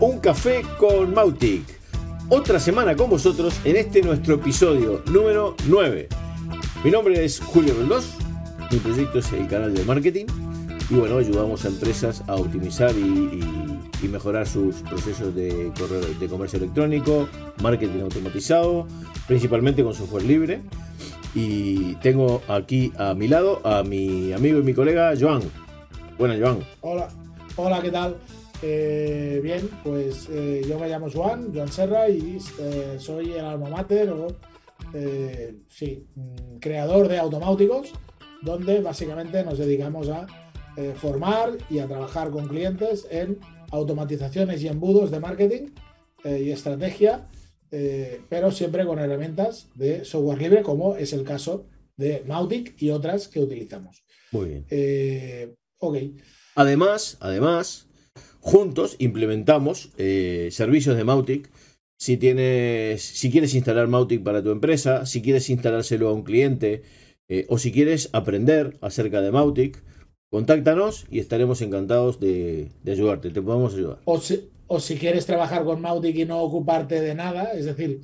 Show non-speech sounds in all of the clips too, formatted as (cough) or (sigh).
Un Café con Mautic. Otra semana con vosotros en este nuestro episodio número 9. Mi nombre es Julio Roldós, mi proyecto es el canal de marketing y bueno, ayudamos a empresas a optimizar y, mejorar sus procesos de, de comercio electrónico, marketing automatizado, principalmente con software libre. Y tengo aquí a mi lado a mi amigo y mi colega Joan. Buenas, Joan. Hola, hola, ¿qué tal? Eh, bien, pues eh, yo me llamo Juan, Joan Serra, y eh, soy el alma mater o, sí, mm, creador de automáuticos, donde básicamente nos dedicamos a formar y a trabajar con clientes en automatizaciones y embudos de marketing y estrategia, pero siempre con herramientas de software libre, como es el caso de Mautic y otras que utilizamos. Muy bien. Ok. Además, además, juntos implementamos eh, servicios de Mautic. Si tienes, si quieres instalar Mautic para tu empresa, si quieres instalárselo a un cliente, eh, o si quieres aprender acerca de Mautic, contáctanos y estaremos encantados de, de ayudarte. Te podemos ayudar. O si, o si quieres trabajar con Mautic y no ocuparte de nada, es decir,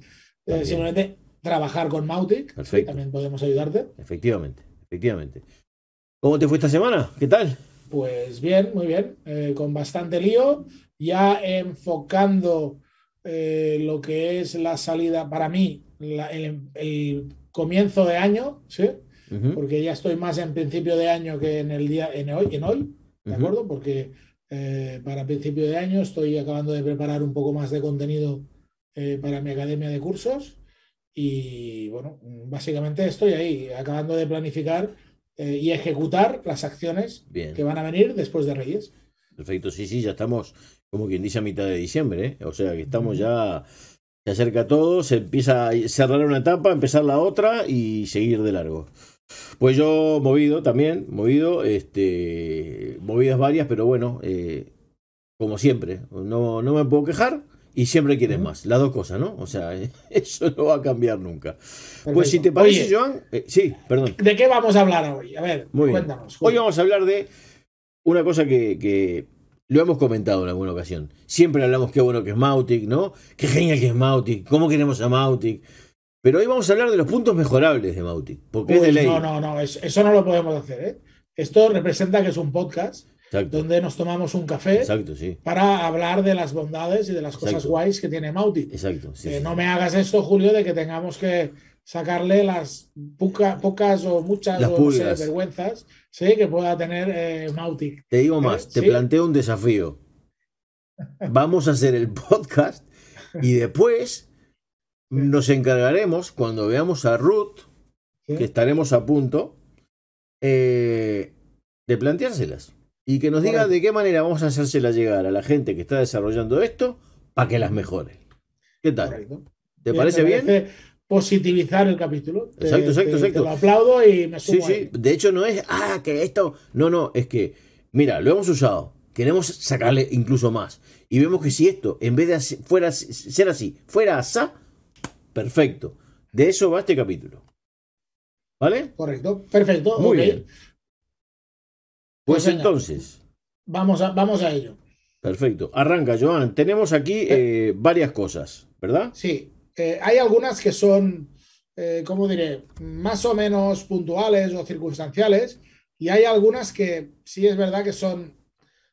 eh, simplemente trabajar con Mautic, Perfecto. también podemos ayudarte. Efectivamente, efectivamente. ¿Cómo te fue esta semana? ¿Qué tal? Pues bien, muy bien, eh, con bastante lío, ya enfocando eh, lo que es la salida para mí, la- el, el comienzo de año, ¿sí? Porque ya estoy más en principio de año que en el día en hoy, en hoy ¿de acuerdo? Porque eh, para principio de año estoy acabando de preparar un poco más de contenido para mi academia de cursos y bueno, básicamente estoy ahí, acabando de planificar eh, y ejecutar las acciones Bien. que van a venir después de Reyes. Perfecto, sí, sí, ya estamos, como quien dice, a mitad de diciembre, ¿eh? O sea que estamos ya, se acerca todo, se empieza a cerrar una etapa, empezar la otra y seguir de largo. Pues yo movido también, movido, este, movidas varias, pero bueno, eh, como siempre, no, no me puedo quejar y siempre quieres Ujú. más, las dos cosas, ¿no? O sea, (laughs) eso no va a cambiar nunca. Pues si te Perfecto. parece, Oye, Joan, eh, sí, perdón. ¿de qué vamos a hablar hoy? A ver, Muy bien. cuéntanos. Hoy vamos a hablar de una cosa que, que lo hemos comentado en alguna ocasión. Siempre hablamos qué bueno que es Mautic, ¿no? Qué genial que es Mautic, cómo queremos a Mautic. Pero hoy vamos a hablar de los puntos mejorables de Mautic, porque es de Uy, ley. no, no, no, eso, eso no lo podemos hacer. ¿eh? Esto representa que es un podcast Exacto, donde nos tomamos un café exacto, sí. para hablar de las bondades y de las cosas guays que tiene Mautic. Exacto, sí, Eh, sí. no me hagas esto, Julio, de que tengamos que sacarle las poca- pocas o muchas o no sé, vergüenzas ¿sí? que pueda tener eh, Mautic. Te digo más, te Sí. planteo un desafío. (laughs) Vamos a hacer el podcast y después nos encargaremos, cuando veamos a Ruth, que estaremos a punto eh, de planteárselas y que nos diga de qué manera vamos a hacérselas llegar a la gente que está desarrollando esto para que las mejore. ¿Qué tal? Correcto. ¿Te parece bien? parece positivizar el capítulo. Te- Exacto, exacto, te- exacto. Te lo aplaudo y me Sí, sumo sí. ahí. De hecho, no es, ah, que esto. No, no, es que, mira, lo hemos usado. Queremos sacarle incluso más. Y vemos que si esto, en vez de fuera, ser así, fuera asá, perfecto. De eso va este capítulo. ¿Vale? Correcto, perfecto. Muy bien. Pues Pues venga. entonces. Vamos a, vamos a ello. Perfecto. Arranca, Joan. Tenemos aquí eh, varias cosas, ¿verdad? Sí, eh, hay algunas que son, eh, ¿cómo diré?, más o menos puntuales o circunstanciales, y hay algunas que sí es verdad que son,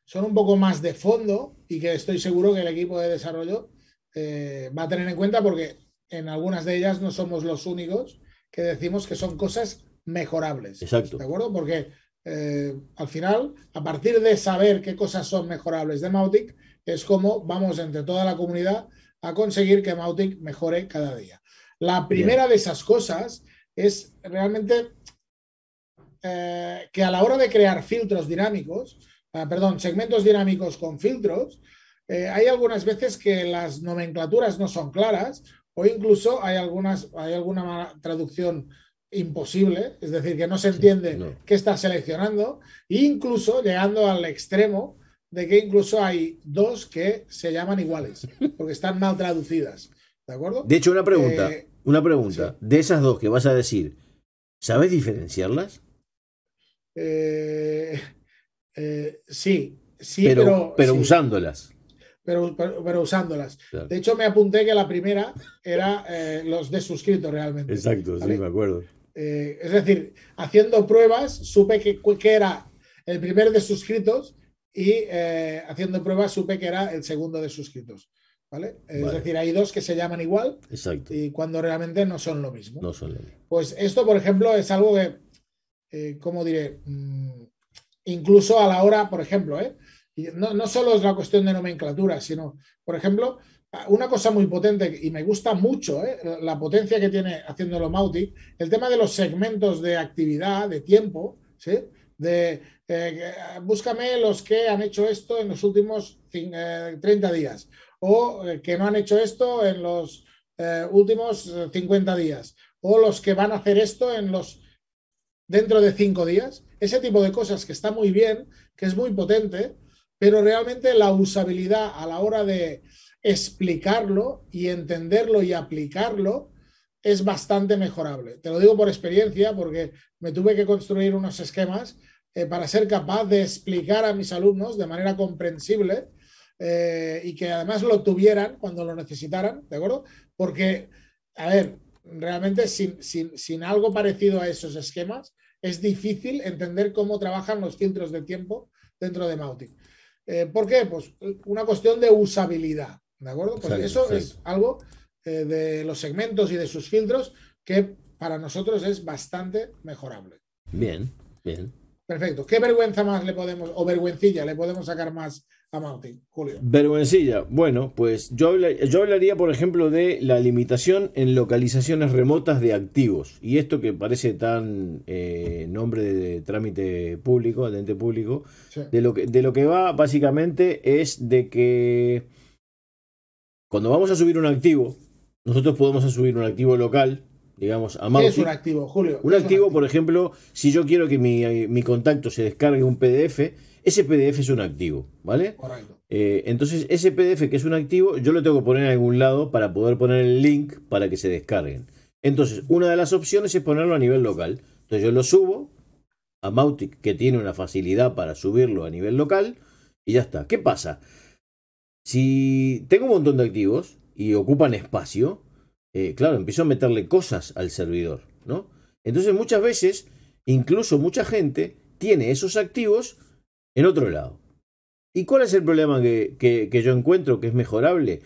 son un poco más de fondo y que estoy seguro que el equipo de desarrollo eh, va a tener en cuenta porque en algunas de ellas no somos los únicos que decimos que son cosas mejorables. Exacto. ¿De acuerdo? Porque eh, al final, a partir de saber qué cosas son mejorables de Mautic, es como vamos entre toda la comunidad a conseguir que Mautic mejore cada día. La primera de esas cosas es realmente eh, que a la hora de crear filtros dinámicos, ah, perdón, segmentos dinámicos con filtros, eh, hay algunas veces que las nomenclaturas no son claras o incluso hay, algunas, hay alguna mala traducción imposible, es decir, que no se entiende no. qué está seleccionando, e incluso llegando al extremo de que incluso hay dos que se llaman iguales, (laughs) porque están mal traducidas. ¿De acuerdo? De hecho, una pregunta. Eh, una pregunta. De esas dos que vas a decir, ¿sabes diferenciarlas? eh, eh, sí, sí, pero pero, pero sí. usándolas. pero, pero, usándolas. De hecho, me apunté que la primera era eh, los de suscritos realmente. Exacto, sí, me acuerdo. Eh, es decir, haciendo pruebas, supe que, que era el primer de suscritos y eh, haciendo pruebas supe que era el segundo de suscritos. ¿vale? Es decir, hay dos que se llaman igual Exacto. y cuando realmente no son lo mismo. No son lo mismo. Pues esto, por ejemplo, es algo que, eh, ¿cómo diré? Mm, incluso a la hora, por ejemplo, ¿eh? no, no solo es la cuestión de nomenclatura, sino, por ejemplo, una cosa muy potente y me gusta mucho ¿eh? la potencia que tiene haciéndolo Mautic, el tema de los segmentos de actividad, de tiempo, ¿sí? de eh, búscame los que han hecho esto en los últimos 30 eh, días o que no han hecho esto en los últimos 50 días o los que van a hacer esto en los dentro de 5 días. Ese tipo de cosas que está muy bien, que es muy potente, pero realmente la usabilidad a la hora de explicarlo y entenderlo y aplicarlo es bastante mejorable. Te lo digo por experiencia porque me tuve que construir unos esquemas eh, para ser capaz de explicar a mis alumnos de manera comprensible eh, y que además lo tuvieran cuando lo necesitaran, ¿de acuerdo? Porque, a ver, realmente sin, sin algo parecido a esos esquemas es difícil entender cómo trabajan los filtros de tiempo dentro de Mautic. Eh, ¿Por qué? Pues una cuestión de usabilidad. ¿De acuerdo? Pues eso es algo eh, de los segmentos y de sus filtros que para nosotros es bastante mejorable. Bien, bien. Perfecto. ¿Qué vergüenza más le podemos, o vergüencilla, le podemos sacar más a Mautic, Julio? Vergüencilla. Bueno, pues yo, yo hablaría, por ejemplo, de la limitación en localizaciones remotas de activos. Y esto que parece tan eh, nombre de, trámite público, de ente público, de, lo que, de lo que va básicamente es de que cuando vamos a subir un activo, nosotros podemos subir un activo local, digamos, a ¿Qué es un activo, Julio? Un activo, por ejemplo, si yo quiero que mi, contacto se descargue un PDF, ese PDF es un activo, ¿vale? Correcto. Eh, entonces, ese PDF que es un activo, yo lo tengo que poner en algún lado para poder poner el link para que se descarguen. Entonces, una de las opciones es ponerlo a nivel local. Entonces, yo lo subo a Mautic, que tiene una facilidad para subirlo a nivel local, y ya está. ¿Qué pasa? Si tengo un montón de activos y ocupan espacio, eh, claro, empiezo a meterle cosas al servidor, ¿no? Entonces muchas veces, incluso mucha gente tiene esos activos en otro lado. ¿Y cuál es el problema que, yo encuentro que es mejorable?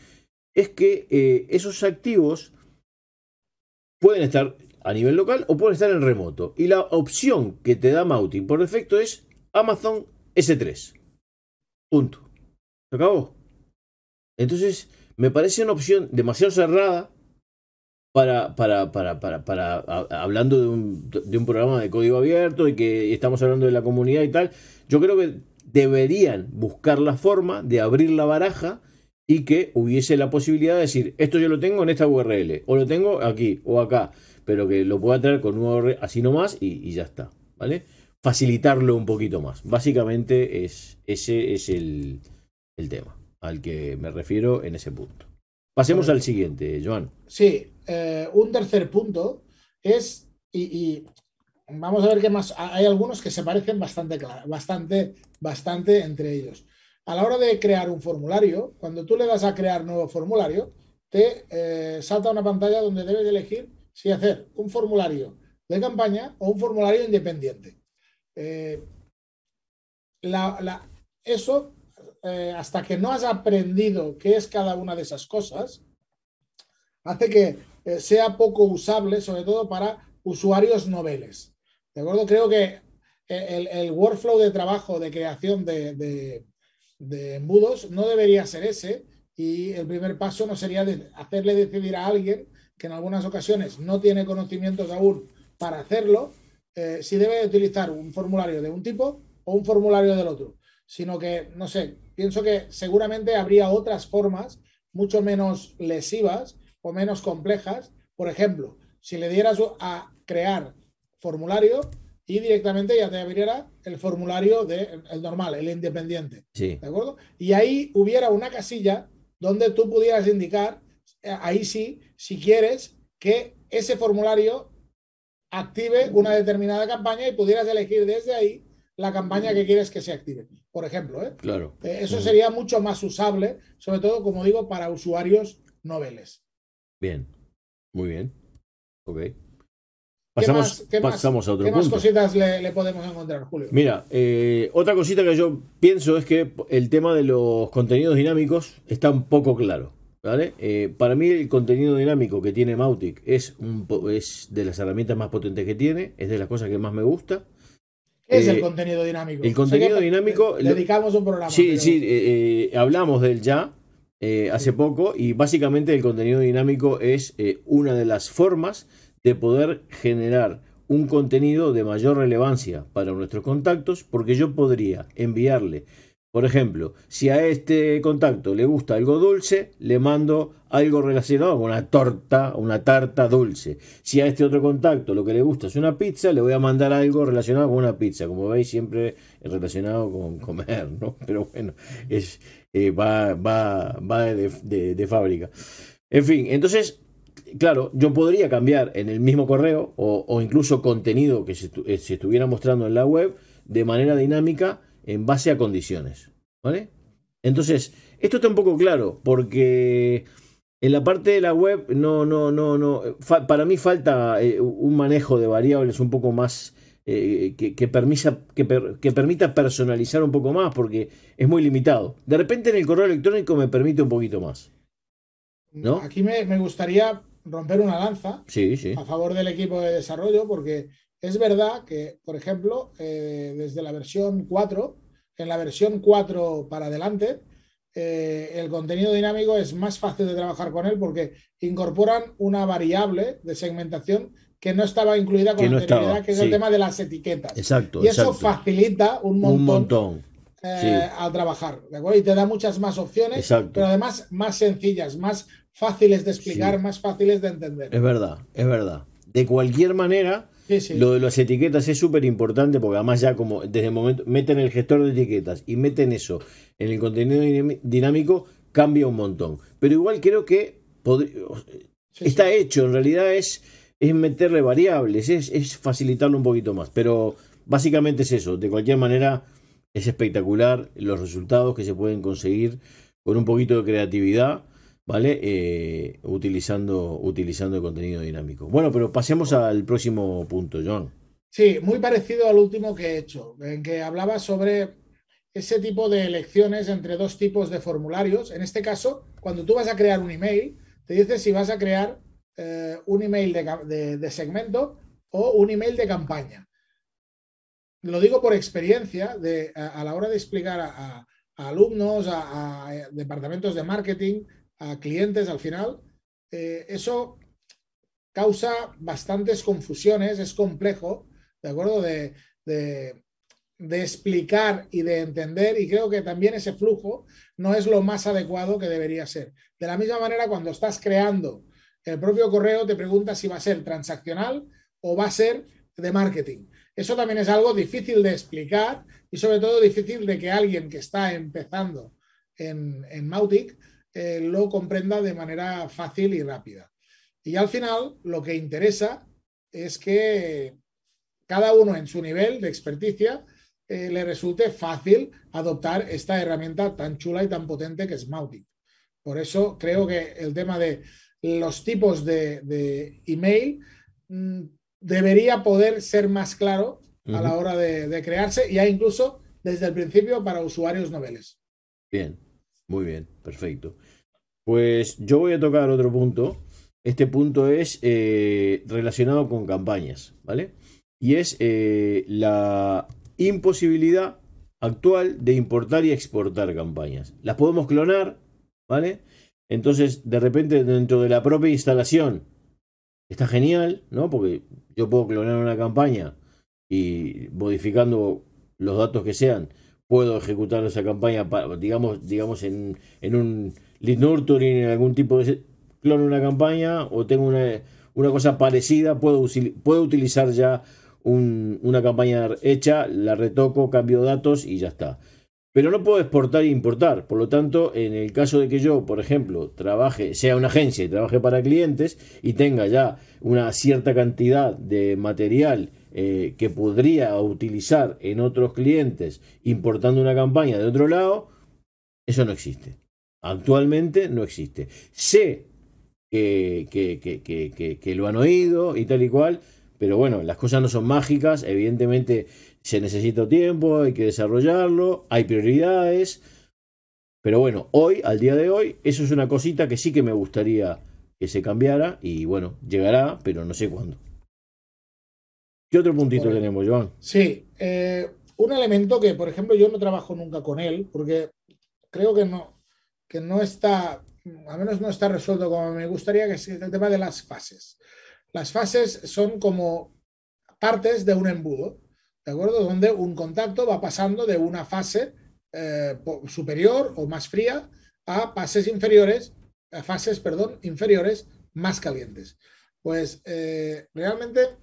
Es que eh, esos activos pueden estar a nivel local o pueden estar en remoto. Y la opción que te da Mautic por defecto es Amazon S3. Punto. ¿Se acabó? Entonces, me parece una opción demasiado cerrada para, para, para, para, para hablando de un, de un programa de código abierto y que estamos hablando de la comunidad y tal. Yo creo que deberían buscar la forma de abrir la baraja y que hubiese la posibilidad de decir, esto yo lo tengo en esta URL, o lo tengo aquí o acá, pero que lo pueda traer con un URL así nomás y, y ya está, ¿vale? Facilitarlo un poquito más. Básicamente es, ese es el, el tema al que me refiero en ese punto. Pasemos al siguiente, Joan. Sí, eh, un tercer punto es, y, vamos a ver qué más, hay algunos que se parecen bastante, bastante, bastante entre ellos. A la hora de crear un formulario, cuando tú le das a crear nuevo formulario, te eh, salta una pantalla donde debes elegir si hacer un formulario de campaña o un formulario independiente. Eh, eso eh, hasta que no has aprendido qué es cada una de esas cosas, hace que eh, sea poco usable, sobre todo para usuarios noveles. ¿De acuerdo? Creo que eh, el, workflow de trabajo de creación de, embudos no debería ser ese y el primer paso no sería hacerle decidir a alguien que en algunas ocasiones no tiene conocimientos aún para hacerlo, si debe utilizar un formulario de un tipo o un formulario del otro, sino que, no sé, pienso que seguramente habría otras formas mucho menos lesivas o menos complejas. Por ejemplo, si le dieras a crear formulario y directamente ya te abriera el formulario de, el normal, el independiente. Sí. ¿De acuerdo? Y ahí hubiera una casilla donde tú pudieras indicar, eh, ahí sí, si quieres que ese formulario active una determinada campaña y pudieras elegir desde ahí la campaña que quieres que se active, por ejemplo. ¿eh? Claro. Eso sería mucho más usable, sobre todo, como digo, para usuarios noveles. Bien, muy bien. Ok. Pasamos, ¿Qué más, pasamos a otro ¿qué más cositas le, podemos encontrar, Julio? Mira, eh, otra cosita que yo pienso es que el tema de los contenidos dinámicos está un poco claro. ¿vale? Eh, para mí el contenido dinámico que tiene Mautic es, un, es de las herramientas más potentes que tiene, es de las cosas que más me gusta. ¿Qué es el eh, contenido dinámico? El contenido dinámico... Dedicamos un programa. Sí, sí, hablamos del ya hace poco y básicamente el contenido dinámico es una de las formas de poder generar un contenido de mayor relevancia para nuestros contactos, porque yo podría enviarle, por ejemplo, si a este contacto le gusta algo dulce, le mando algo relacionado con una torta, una tarta dulce. Si a este otro contacto lo que le gusta es una pizza, le voy a mandar algo relacionado con una pizza. Como veis, siempre relacionado con comer, ¿no? (laughs) Pero bueno, es, eh, va, va, va de, fábrica. En fin, entonces claro, yo podría cambiar en el mismo correo o, incluso contenido que eh, se, estuviera mostrando en la web de manera dinámica en base a condiciones. ¿Vale? Entonces, esto está un poco claro porque en la parte de la web no, no, no, no. para mí falta eh, un manejo de variables un poco más. Eh, que, que, que, permita personalizar un poco más porque es muy limitado. De repente en el correo electrónico me permite un poquito más. ¿no? Aquí me, me gustaría romper una lanza a favor del equipo de desarrollo, porque es verdad que, por ejemplo, eh, desde la versión 4, en la versión 4 para adelante, eh, el contenido dinámico es más fácil de trabajar con él porque incorporan una variable de segmentación que no estaba incluida con anterioridad, que es el tema de las etiquetas. Exacto. Y eso facilita un montón, eh, al trabajar, ¿de acuerdo? Y te da muchas más opciones, pero además más sencillas, más fáciles de explicar, más fáciles de entender. Es verdad, es verdad. De cualquier manera, lo de las etiquetas es súper importante porque además ya como desde el momento meten el gestor de etiquetas y meten eso en el contenido dinámico, cambia un montón. Pero igual creo que está hecho, en realidad es, es meterle variables, es, es facilitarlo un poquito más. Pero básicamente es eso, de cualquier manera es espectacular los resultados que se pueden conseguir con un poquito de creatividad ¿vale? Eh, utilizando, utilizando el contenido dinámico. Bueno, pero pasemos al próximo punto, John. Sí, muy parecido al último que he hecho, en que hablaba sobre ese tipo de elecciones entre dos tipos de formularios. En este caso, cuando tú vas a crear un email, te dice si vas a crear eh, un email de, segmento o un email de campaña. Lo digo por experiencia de, a, la hora de explicar a, alumnos, a, departamentos de marketing, a clientes al final, eh, eso causa bastantes confusiones, es complejo, ¿de acuerdo? De, de, explicar y de entender y creo que también ese flujo no es lo más adecuado que debería ser. De la misma manera, cuando estás creando el propio correo, te preguntas si va a ser transaccional o va a ser de marketing. Eso también es algo difícil de explicar y sobre todo difícil de que alguien que está empezando en, en Mautic eh, lo comprenda de manera fácil y rápida. Y al final lo que interesa es que cada uno en su nivel de experticia eh, le resulte fácil adoptar esta herramienta tan chula y tan potente que es Mautic. Por eso creo que el tema de los tipos de, email mm, debería poder ser más claro a la hora de, de crearse, ya incluso desde el principio para usuarios noveles. Bien, muy bien, perfecto. Pues yo voy a tocar otro punto. Este punto es eh, relacionado con campañas, ¿vale? Y es eh, la imposibilidad actual de importar y exportar campañas. Las podemos clonar, ¿vale? Entonces, de repente, dentro de la propia instalación, está genial, ¿no? Porque yo puedo clonar una campaña y modificando los datos que sean, puedo ejecutar esa campaña, digamos, digamos en, un lead nurturing, en algún tipo de clon una campaña o tengo una, una cosa parecida, puedo, puedo utilizar ya una campaña hecha, la retoco, cambio datos y ya está. Pero no puedo exportar e importar. Por lo tanto, en el caso de que yo, por ejemplo, trabaje, sea una agencia y trabaje para clientes y tenga ya una cierta cantidad de material eh, que podría utilizar en otros clientes importando una campaña de otro lado, eso no existe. Actualmente no existe. Sé que, que, que, lo han oído y tal y cual, pero bueno, las cosas no son mágicas, evidentemente se necesita tiempo, hay que desarrollarlo, hay prioridades, pero bueno, hoy, al día de hoy, eso es una cosita que sí que me gustaría que se cambiara y bueno, llegará, pero no sé cuándo. ¿Qué otro puntito tenemos, Joan? Sí, eh, un elemento que, por ejemplo, yo no trabajo nunca con él, porque creo que no, que no está, al menos no está resuelto como me gustaría, que es el tema de las fases. Las fases son como partes de un embudo, ¿de acuerdo? Donde un contacto va pasando de una fase eh, superior o más fría a fases inferiores, a fases, perdón, inferiores más calientes. Pues eh, realmente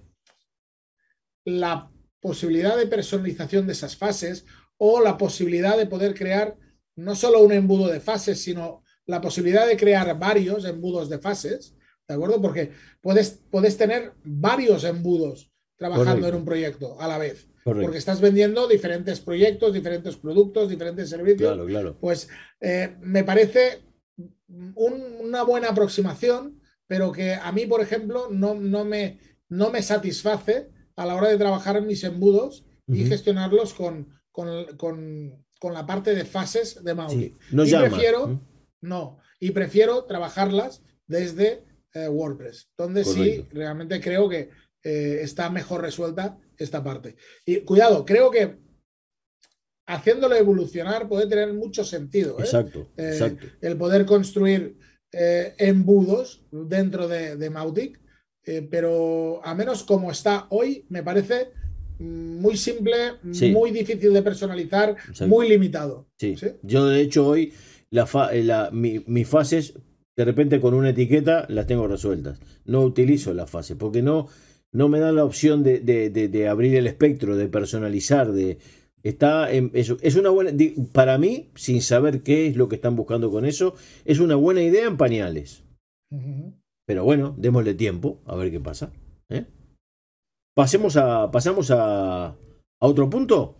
la posibilidad de personalización de esas fases o la posibilidad de poder crear no solo un embudo de fases, sino la posibilidad de crear varios embudos de fases, ¿de acuerdo? Porque puedes, puedes tener varios embudos trabajando en un proyecto a la vez. Porque estás vendiendo diferentes proyectos, diferentes productos, diferentes servicios. Claro, claro. Pues eh, me parece una buena aproximación, pero que a mí, por ejemplo, no, no, me, no me satisface a la hora de trabajar en mis embudos y gestionarlos con, con, la parte de fases de Maui. no y prefiero, no, y prefiero trabajarlas desde eh, WordPress, donde sí realmente creo que eh, está mejor resuelta esta parte. Y cuidado, creo que haciéndolo evolucionar puede tener mucho sentido. ¿eh? Exacto, exacto. El poder construir embudos dentro de, de Mautic eh, pero a menos como está hoy, me parece muy simple, muy difícil de personalizar, muy limitado. Sí. Yo, de hecho, hoy la, eh, mis fases, de repente con una etiqueta, las tengo resueltas. No utilizo la fase, porque no, no me dan la opción de, abrir el espectro, de personalizar, de. Está es, una buena para mí sin saber qué es lo que están buscando con eso es una buena idea en pañales pero bueno, démosle tiempo a ver qué pasa. ¿eh? Pasemos a, pasamos a, a otro punto.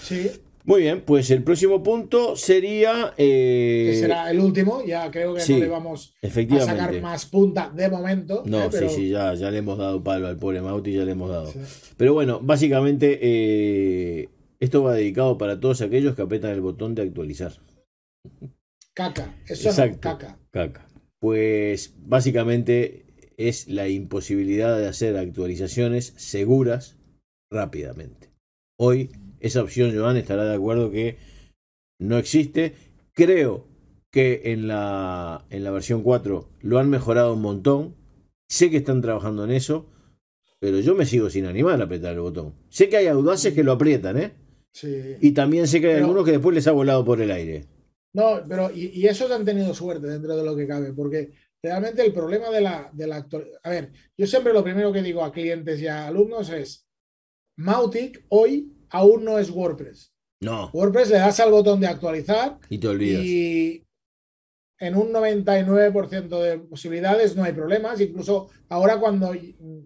Sí. Muy bien, pues el próximo punto sería. Eh... Que será el último, ya creo que no le vamos a sacar más punta de momento. No, ¿eh? sí, sí, ya, ya le hemos dado palo al pobre Mauti, ya le hemos dado. Pero bueno, básicamente eh, esto va dedicado para todos aquellos que apretan el botón de actualizar. Caca, eso Exacto, caca. Caca. Pues básicamente es la imposibilidad de hacer actualizaciones seguras rápidamente. Hoy esa opción, Joan, estará de acuerdo que no existe. Creo que en la, en la versión 4 lo han mejorado un montón. Sé que están trabajando en eso, pero yo me sigo sin animar a apretar el botón. Sé que hay audaces que lo aprietan, ¿eh? Sí. Y también sé que hay algunos que después les ha volado por el aire. No, pero y, y, esos han tenido suerte dentro de lo que cabe, porque realmente el problema de la, de la A ver, yo siempre lo primero que digo a clientes y a alumnos es, Mautic hoy aún no es WordPress. No. WordPress le das al botón de actualizar y te olvidas. Y en un 99% de posibilidades no hay problemas. Incluso ahora cuando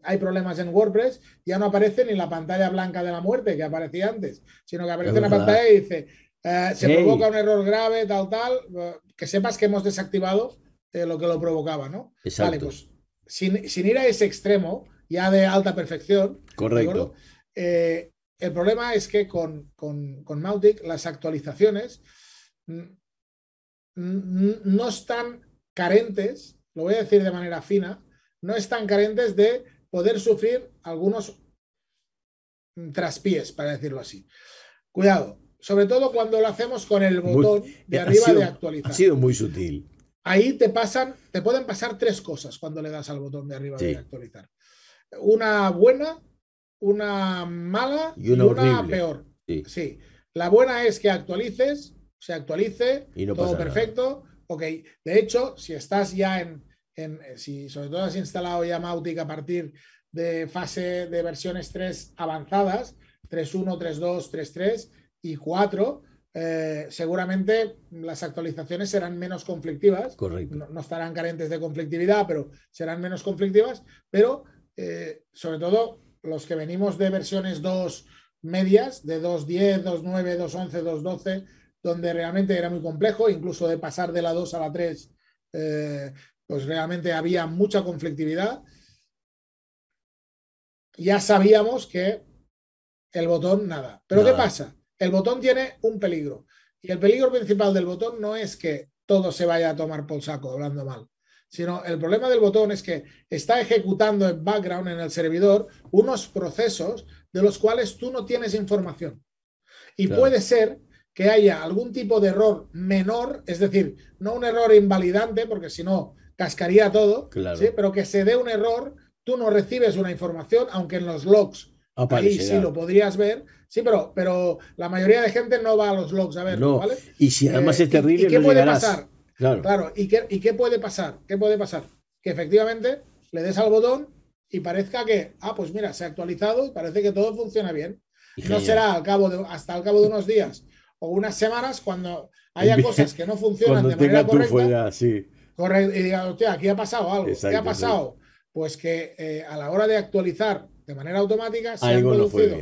hay problemas en WordPress ya no aparece ni la pantalla blanca de la muerte que aparecía antes, sino que aparece una pantalla y dice eh, se provoca un error grave, tal, tal, eh, que sepas que hemos desactivado eh, lo que lo provocaba, ¿no? Vale, pues sin, ir a ese extremo, ya de alta perfección. Correcto. el problema es que con, con, con Mautic las actualizaciones no están carentes, lo voy a decir de manera fina, no están carentes de poder sufrir algunos traspiés, para decirlo así. Cuidado, sobre todo cuando lo hacemos con el botón de arriba de actualizar. Ha sido muy sutil. Ahí te pasan, te pueden pasar tres cosas cuando le das al botón de arriba de actualizar. Una buena, una mala y una, peor. Sí. La buena es que actualices, se actualice, todo perfecto. Ok. De hecho, si estás ya en, en, si sobre todo has instalado ya Mautic a partir de fase de versiones 3 avanzadas, 3.1, 3.2, 3.3, y 4, eh, seguramente las actualizaciones serán menos conflictivas. Correcto. No, estarán carentes de conflictividad, pero serán menos conflictivas. Pero eh, sobre todo los que venimos de versiones 2 medias, de 2.10, 2.9, 2.11, 2.12, donde realmente era muy complejo, incluso de pasar de la 2 a la 3, eh, pues realmente había mucha conflictividad. Ya sabíamos que el botón, nada. Pero ¿qué pasa? El botón tiene un peligro. Y el peligro principal del botón no es que todo se vaya a tomar por saco, hablando mal, sino el problema del botón es que está ejecutando en background en el servidor unos procesos de los cuales tú no tienes información. Y puede ser que haya algún tipo de error menor, es decir, no un error invalidante, porque si no cascaría todo, pero que se dé un error, tú no recibes una información, aunque en los logs ahí sí lo podrías ver, sí, pero, pero la mayoría de gente no va a los logs a verlo, ¿vale? Y si además es terrible, ¿y, qué puede pasar? Claro. ¿y qué, ¿y qué puede pasar? ¿Qué puede pasar? Que efectivamente le des al botón y parezca que, ah, pues mira, se ha actualizado y parece que todo funciona bien. no será al cabo de, hasta al cabo de unos días o unas semanas cuando haya cosas que no funcionan de manera correcta. sí. y diga, hostia, aquí ha pasado algo. ¿Qué ha pasado? Pues que eh, a la hora de actualizar de manera automática se han producido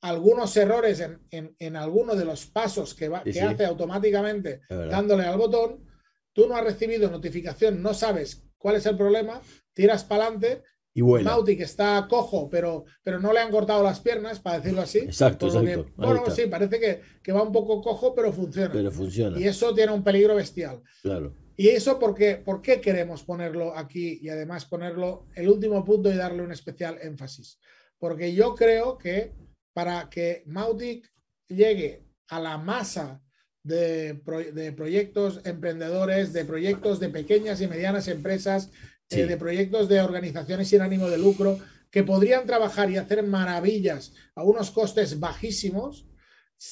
algunos errores en, en, en, alguno de los pasos que, va, que hace automáticamente dándole al botón. Tú no has recibido notificación, no sabes cuál es el problema, tiras para adelante y Mautic está cojo, pero, pero no le han cortado las piernas, para decirlo así. Exacto, exacto. bueno, sí, parece que, que, va un poco cojo, pero funciona. Pero funciona. Y eso tiene un peligro bestial. Claro. Y eso porque, ¿por qué queremos ponerlo aquí y además ponerlo el último punto y darle un especial énfasis? Porque yo creo que para que Mautic llegue a la masa de, de proyectos emprendedores, de proyectos de pequeñas y medianas empresas eh, de proyectos de organizaciones sin ánimo de lucro que podrían trabajar y hacer maravillas a unos costes bajísimos,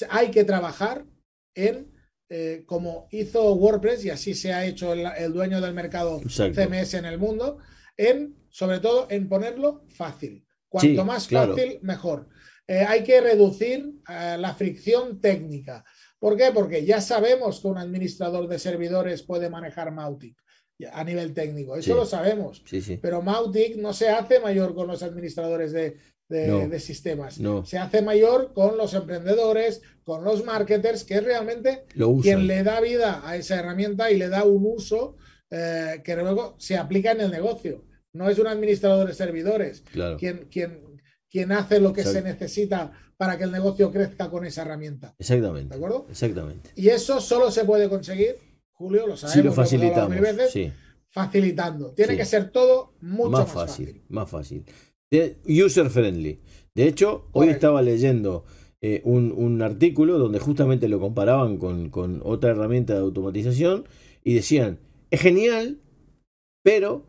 hay que trabajar en, eh, como hizo WordPress, y así se ha hecho el, dueño del mercado CMS en el mundo, en, sobre todo, en ponerlo fácil. Cuanto más fácil, mejor. Eh, hay que reducir la fricción técnica. ¿Por qué? Porque ya sabemos que un administrador de servidores puede manejar Mautic a nivel técnico. Eso lo sabemos. Pero Mautic no se hace mayor con los administradores de, sistemas. Se hace mayor con los emprendedores, con los marketers, que es realmente quien le da vida a esa herramienta y le da un uso eh, que luego se aplica en el negocio. No es un administrador de servidores quien, quien, quien hace lo que se necesita para que el negocio crezca con esa herramienta. Exactamente. ¿De acuerdo? Exactamente. Y eso solo se puede conseguir Julio, lo sabemos. Sí, lo facilitamos. Facilitando. Tiene que ser todo mucho más, fácil, Más fácil. User friendly. De hecho, hoy estaba leyendo eh, un, artículo donde justamente lo comparaban con, otra herramienta de automatización y decían, es genial, pero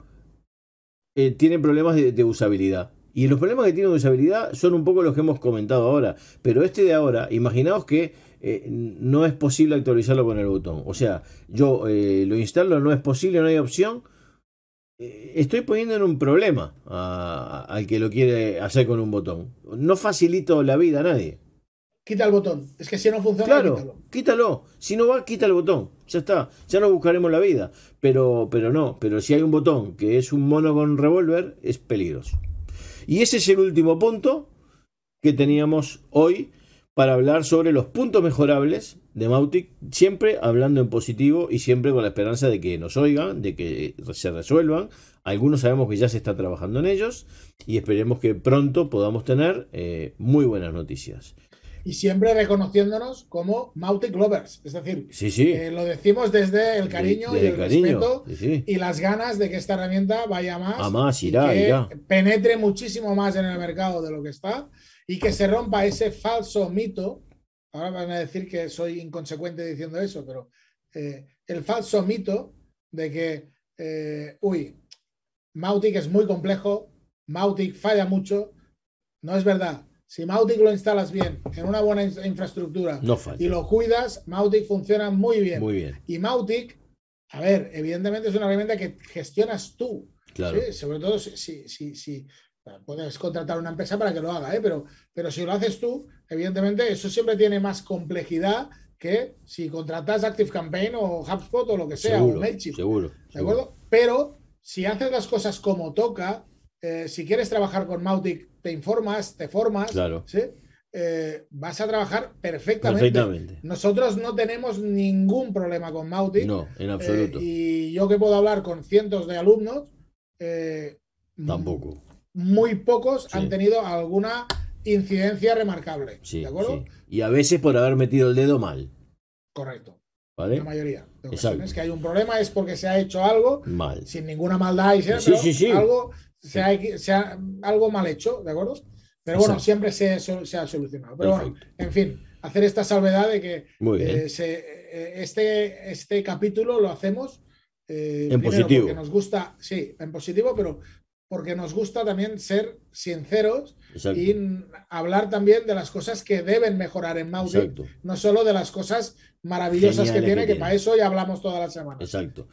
eh, tiene problemas de, usabilidad. Y los problemas que tiene de usabilidad son un poco los que hemos comentado ahora. Pero este de ahora, imaginaos que eh, no es posible actualizarlo con el botón. O sea, yo eh, lo instalo, no es posible, no hay opción. Eh, estoy poniendo en un problema al que lo quiere hacer con un botón. No facilito la vida a nadie. Quita el botón. Es que si no funciona, claro, quítalo. Si no va, quita el botón. Ya está. Ya no buscaremos la vida. Pero, pero no. Pero si hay un botón que es un mono con revólver, es peligroso. Y ese es el último punto que teníamos hoy para hablar sobre los puntos mejorables de Mautic, siempre hablando en positivo y siempre con la esperanza de que nos oigan, de que se resuelvan. Algunos sabemos que ya se está trabajando en ellos y esperemos que pronto podamos tener eh, muy buenas noticias. Y siempre reconociéndonos como Mautic Lovers, es decir, sí, sí. Eh, lo decimos desde el cariño y el, respeto y las ganas de que esta herramienta vaya más, a más irá, que penetre muchísimo más en el mercado de lo que está y que se rompa ese falso mito. Ahora van a decir que soy inconsecuente diciendo eso, pero eh, el falso mito de que, eh, uy, Mautic es muy complejo, Mautic falla mucho. No es verdad. Si Mautic lo instalas bien en una buena infraestructura y lo cuidas, Mautic funciona muy bien. Muy bien. Y Mautic, a ver, evidentemente es una herramienta que gestionas tú. Claro. Sobre todo si, si, si, Puedes contratar una empresa para que lo haga, ¿eh? pero, pero si lo haces tú, evidentemente eso siempre tiene más complejidad que si contratas Active Campaign o HubSpot o lo que sea, seguro, o MailChimp. Seguro. ¿De acuerdo? Pero si haces las cosas como toca, eh, si quieres trabajar con Mautic, te informas, te formas, Claro. ¿sí? Eh, vas a trabajar perfectamente. Perfectamente. Nosotros no tenemos ningún problema con Mautic. No, en Eh, absoluto. y yo que puedo hablar con cientos de alumnos, eh, Tampoco. Muy pocos Sí. han tenido alguna incidencia remarcable. Sí, ¿De acuerdo? sí. Y a veces por haber metido el dedo mal. Correcto. ¿Vale? La mayoría de ocasiones que hay un problema es porque se ha hecho algo Mal. sin ninguna maldad y sea, Sí, pero sí, sí. algo se ha, se ha- algo mal hecho, ¿de acuerdo? Pero bueno, Exacto. siempre se, se ha solucionado. Pero bueno, en fin, hacer esta salvedad de que eh, se- eh, este, este capítulo lo hacemos eh, En positivo. porque nos gusta, sí, en positivo, pero porque nos gusta también ser sinceros Exacto. y hablar también de las cosas que deben mejorar en Mautic, Exacto. no solo de las cosas maravillosas que tiene, que para eso ya hablamos todas las semanas. Exacto.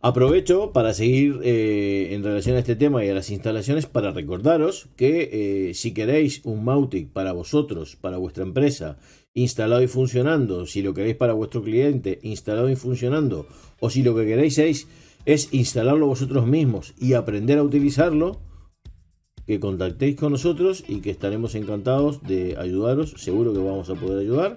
Aprovecho para seguir eh, en relación a este tema y a las instalaciones para recordaros que eh, si queréis un Mautic para vosotros, para vuestra empresa, instalado y funcionando, si lo queréis para vuestro cliente, instalado y funcionando, o si lo que queréis es, es instalarlo vosotros mismos y aprender a utilizarlo, que contactéis con nosotros y que estaremos encantados de ayudaros, seguro que vamos a poder ayudar.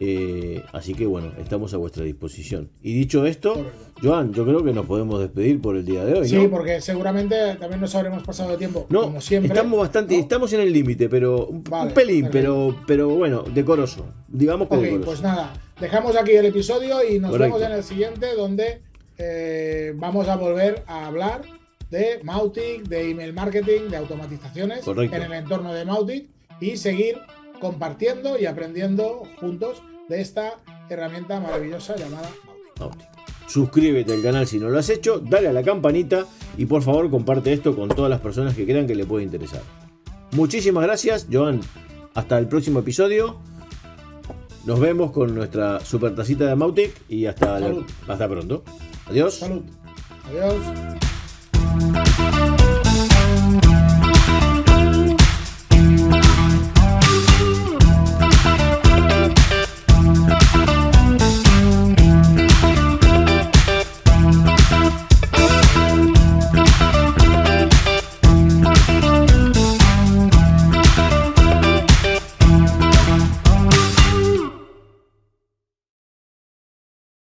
Eh, así que bueno, estamos a vuestra disposición. Y dicho esto. Joan, yo creo que nos podemos despedir por el día de hoy. Sí, ¿no? porque seguramente también nos habremos pasado de tiempo, No, como siempre. estamos bastante, ¿no? estamos en el límite, pero un, Vale, un pelín, perfecto. pero, pero bueno, decoroso. Digamos que Ok, decoroso. pues nada, dejamos aquí el episodio y nos Correcto. vemos en el siguiente donde eh, vamos a volver a hablar de Mautic, de email marketing, de automatizaciones Correcto. en el entorno de Mautic y seguir compartiendo y aprendiendo juntos de esta herramienta maravillosa llamada Mautic. Mautic. Suscríbete al canal si no lo has hecho, dale a la campanita y por favor comparte esto con todas las personas que crean que le puede interesar. Muchísimas gracias, Joan. Hasta el próximo episodio. Nos vemos con nuestra super tacita de Mautic y hasta, la- hasta pronto. Adiós. Salud. Adiós.